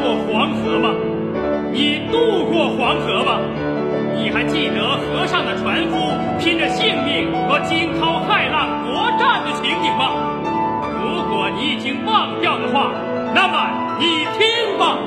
过黄河吗你渡过黄河吗你还记得河上的船夫拼着性命和惊涛骇浪搏战的情景吗？如果你已经忘掉的话那么你听吧。